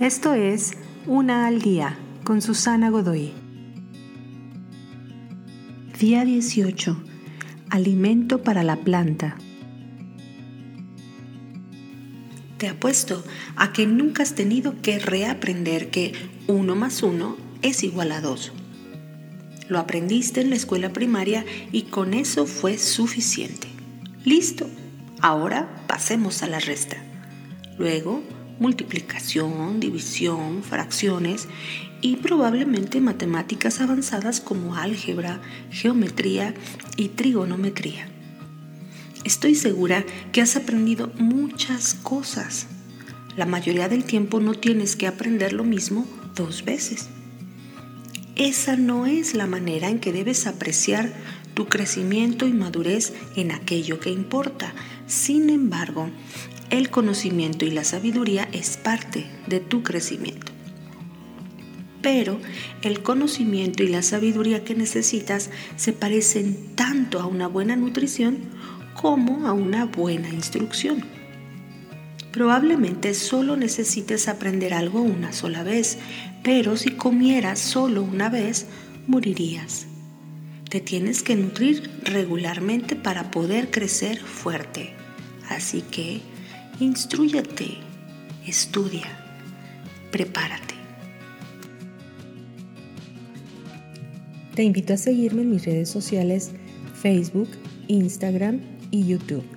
Esto es Una al Día con Susana Godoy. Día 18. Alimento para la planta. Te apuesto a que nunca has tenido que reaprender que 1 más 1 es igual a 2. Lo aprendiste en la escuela primaria y con eso fue suficiente. Listo. Ahora pasemos a la resta. Luego, multiplicación, división, fracciones y probablemente matemáticas avanzadas como álgebra, geometría y trigonometría. Estoy segura que has aprendido muchas cosas. La mayoría del tiempo no tienes que aprender lo mismo dos veces. Esa no es la manera en que debes apreciar tu crecimiento y madurez en aquello que importa. Sin embargo, el conocimiento y la sabiduría es parte de tu crecimiento. Pero el conocimiento y la sabiduría que necesitas se parecen tanto a una buena nutrición como a una buena instrucción. Probablemente solo necesites aprender algo una sola vez, pero si comieras solo una vez, morirías. Te tienes que nutrir regularmente para poder crecer fuerte. Así que instruyete, estudia, prepárate. Te invito a seguirme en mis redes sociales Facebook, Instagram y YouTube.